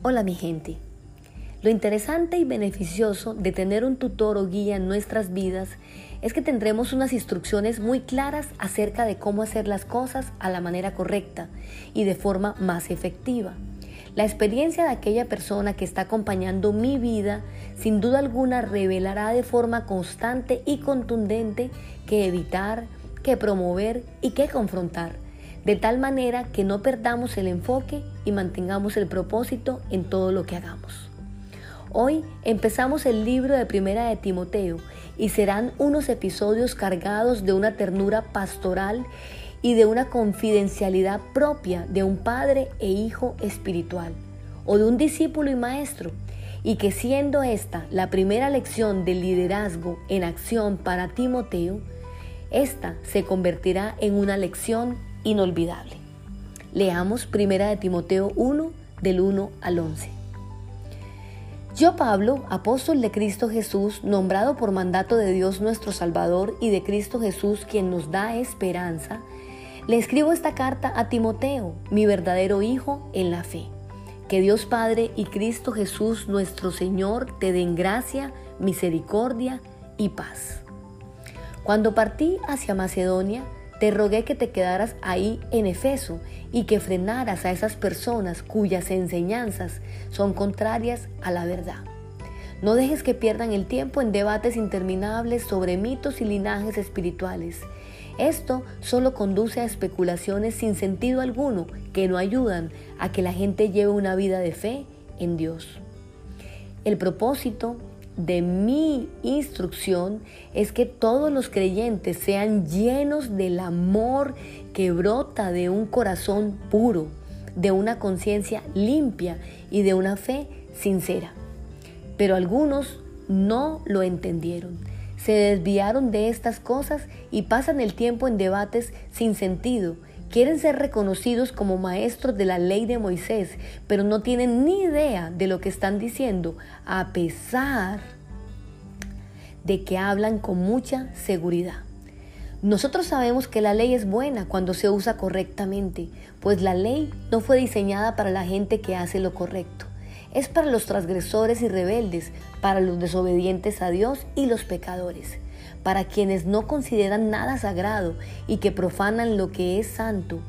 Hola mi gente. Lo interesante y beneficioso de tener un tutor o guía en nuestras vidas es que tendremos unas instrucciones muy claras acerca de cómo hacer las cosas a la manera correcta y de forma más efectiva. La experiencia de aquella persona que está acompañando mi vida sin duda alguna revelará de forma constante y contundente qué evitar, qué promover y qué confrontar de tal manera que no perdamos el enfoque y mantengamos el propósito en todo lo que hagamos. Hoy empezamos el libro de Primera de Timoteo y serán unos episodios cargados de una ternura pastoral y de una confidencialidad propia de un padre e hijo espiritual o de un discípulo y maestro y que siendo esta la primera lección del liderazgo en acción para Timoteo, esta se convertirá en una lección inolvidable. Leamos 1 de Timoteo 1 del 1 al 11. Yo Pablo, apóstol de Cristo Jesús, nombrado por mandato de Dios nuestro Salvador y de Cristo Jesús quien nos da esperanza, le escribo esta carta a Timoteo, mi verdadero hijo en la fe. Que Dios Padre y Cristo Jesús nuestro Señor te den gracia, misericordia y paz. Cuando partí hacia Macedonia, te rogué que te quedaras ahí en Efeso y que frenaras a esas personas cuyas enseñanzas son contrarias a la verdad. No dejes que pierdan el tiempo en debates interminables sobre mitos y linajes espirituales. Esto solo conduce a especulaciones sin sentido alguno que no ayudan a que la gente lleve una vida de fe en Dios. El propósito de mi instrucción es que todos los creyentes sean llenos del amor que brota de un corazón puro, de una conciencia limpia y de una fe sincera. Pero algunos no lo entendieron. Se desviaron de estas cosas y pasan el tiempo en debates sin sentido quieren ser reconocidos como maestros de la ley de Moisés, pero no tienen ni idea de lo que están diciendo, a pesar de que hablan con mucha seguridad. Nosotros sabemos que la ley es buena cuando se usa correctamente, pues la ley no fue diseñada para la gente que hace lo correcto. Es para los transgresores y rebeldes, para los desobedientes a Dios y los pecadores para quienes no consideran nada sagrado y que profanan lo que es santo,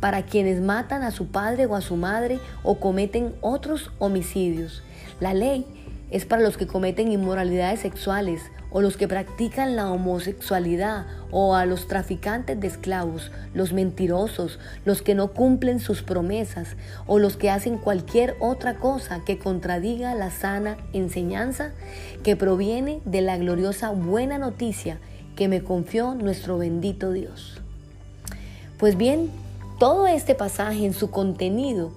para quienes matan a su padre o a su madre o cometen otros homicidios. La ley es para los que cometen inmoralidades sexuales o los que practican la homosexualidad o a los traficantes de esclavos, los mentirosos, los que no cumplen sus promesas o los que hacen cualquier otra cosa que contradiga la sana enseñanza que proviene de la gloriosa buena noticia que me confió nuestro bendito Dios. Pues bien, todo este pasaje en su contenido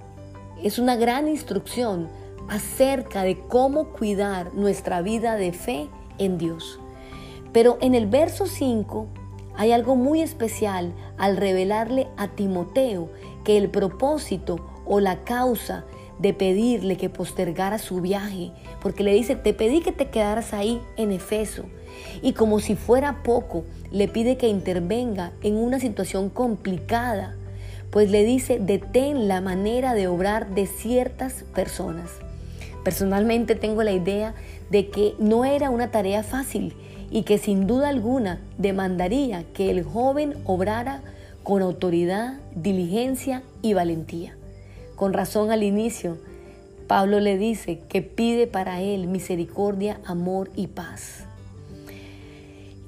es una gran instrucción acerca de cómo cuidar nuestra vida de fe en Dios. Pero en el verso 5 hay algo muy especial al revelarle a Timoteo que el propósito o la causa de pedirle que postergara su viaje, porque le dice, te pedí que te quedaras ahí en Efeso. Y como si fuera poco, le pide que intervenga en una situación complicada, pues le dice, detén la manera de obrar de ciertas personas. Personalmente tengo la idea de que no era una tarea fácil y que sin duda alguna demandaría que el joven obrara con autoridad, diligencia y valentía. Con razón al inicio, Pablo le dice que pide para él misericordia, amor y paz.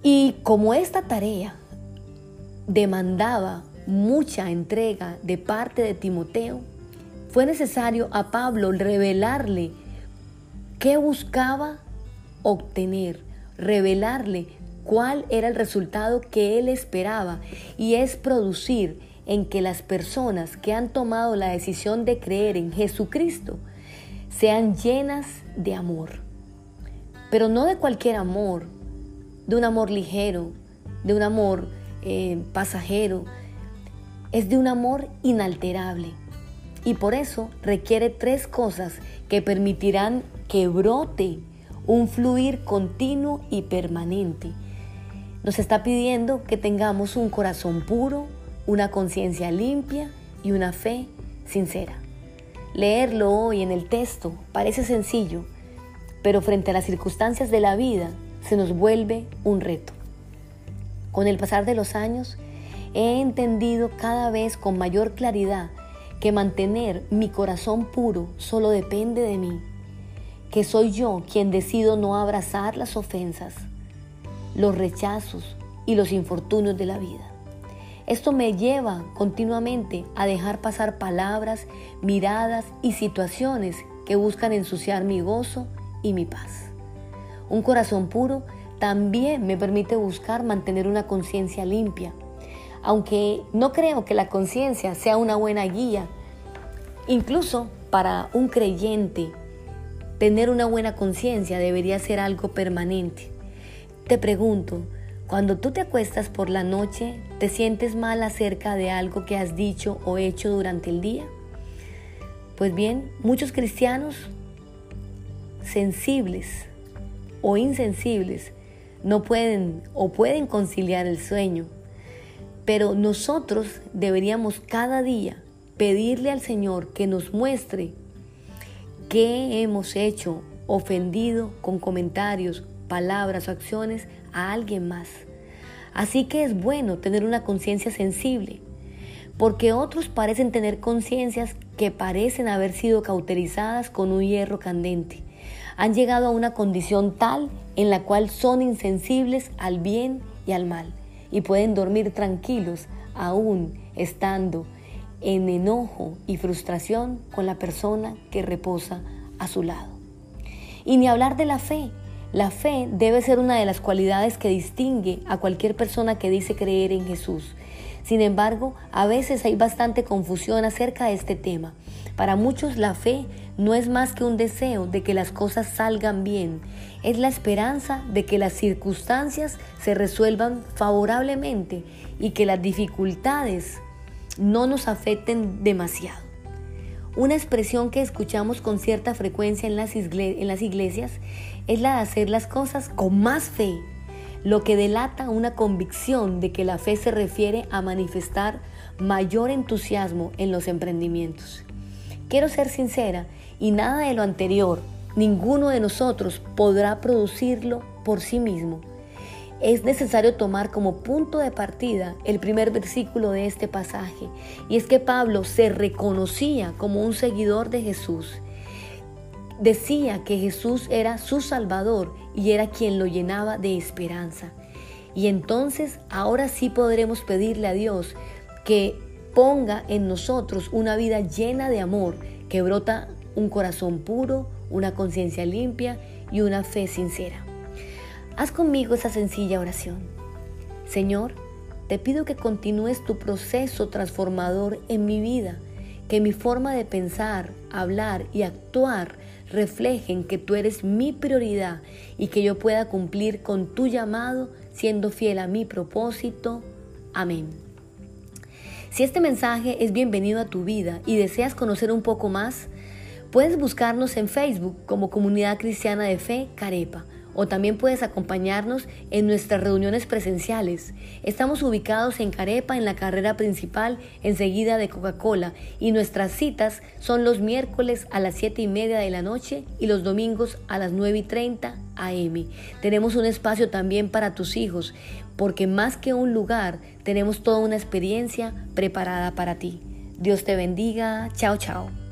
Y como esta tarea demandaba mucha entrega de parte de Timoteo, fue necesario a Pablo revelarle ¿Qué buscaba obtener? Revelarle cuál era el resultado que él esperaba y es producir en que las personas que han tomado la decisión de creer en Jesucristo sean llenas de amor. Pero no de cualquier amor, de un amor ligero, de un amor eh, pasajero, es de un amor inalterable. Y por eso requiere tres cosas que permitirán que brote un fluir continuo y permanente. Nos está pidiendo que tengamos un corazón puro, una conciencia limpia y una fe sincera. Leerlo hoy en el texto parece sencillo, pero frente a las circunstancias de la vida se nos vuelve un reto. Con el pasar de los años, he entendido cada vez con mayor claridad que mantener mi corazón puro solo depende de mí, que soy yo quien decido no abrazar las ofensas, los rechazos y los infortunios de la vida. Esto me lleva continuamente a dejar pasar palabras, miradas y situaciones que buscan ensuciar mi gozo y mi paz. Un corazón puro también me permite buscar mantener una conciencia limpia, aunque no creo que la conciencia sea una buena guía, incluso para un creyente, tener una buena conciencia debería ser algo permanente. Te pregunto, cuando tú te acuestas por la noche, ¿te sientes mal acerca de algo que has dicho o hecho durante el día? Pues bien, muchos cristianos sensibles o insensibles no pueden o pueden conciliar el sueño pero nosotros deberíamos cada día pedirle al Señor que nos muestre qué hemos hecho ofendido con comentarios, palabras o acciones a alguien más. Así que es bueno tener una conciencia sensible, porque otros parecen tener conciencias que parecen haber sido cauterizadas con un hierro candente. Han llegado a una condición tal en la cual son insensibles al bien y al mal y pueden dormir tranquilos aún estando en enojo y frustración con la persona que reposa a su lado. Y ni hablar de la fe. La fe debe ser una de las cualidades que distingue a cualquier persona que dice creer en Jesús. Sin embargo, a veces hay bastante confusión acerca de este tema. Para muchos la fe no es más que un deseo de que las cosas salgan bien, es la esperanza de que las circunstancias se resuelvan favorablemente y que las dificultades no nos afecten demasiado. Una expresión que escuchamos con cierta frecuencia en las, iglesias es la de hacer las cosas con más fe, lo que delata una convicción de que la fe se refiere a manifestar mayor entusiasmo en los emprendimientos. Quiero ser sincera y nada de lo anterior, ninguno de nosotros podrá producirlo por sí mismo. Es necesario tomar como punto de partida el primer versículo de este pasaje, y es que Pablo se reconocía como un seguidor de Jesús. Decía que Jesús era su Salvador y era quien lo llenaba de esperanza. Y entonces ahora sí podremos pedirle a Dios que ponga en nosotros una vida llena de amor que brota un corazón puro, una conciencia limpia y una fe sincera. Haz conmigo esa sencilla oración. Señor, te pido que continúes tu proceso transformador en mi vida, que mi forma de pensar, hablar y actuar reflejen que tú eres mi prioridad y que yo pueda cumplir con tu llamado siendo fiel a mi propósito. Amén. Si este mensaje es bienvenido a tu vida y deseas conocer un poco más, Puedes buscarnos en Facebook como Comunidad Cristiana de Fe Carepa o también puedes acompañarnos en nuestras reuniones presenciales. Estamos ubicados en Carepa, en la carrera principal, enseguida de Coca-Cola, y nuestras citas son los miércoles a las 7 y media de la noche y los domingos a las 9 y 30 am. Tenemos un espacio también para tus hijos, porque más que un lugar, tenemos toda una experiencia preparada para ti. Dios te bendiga. Chao, chao.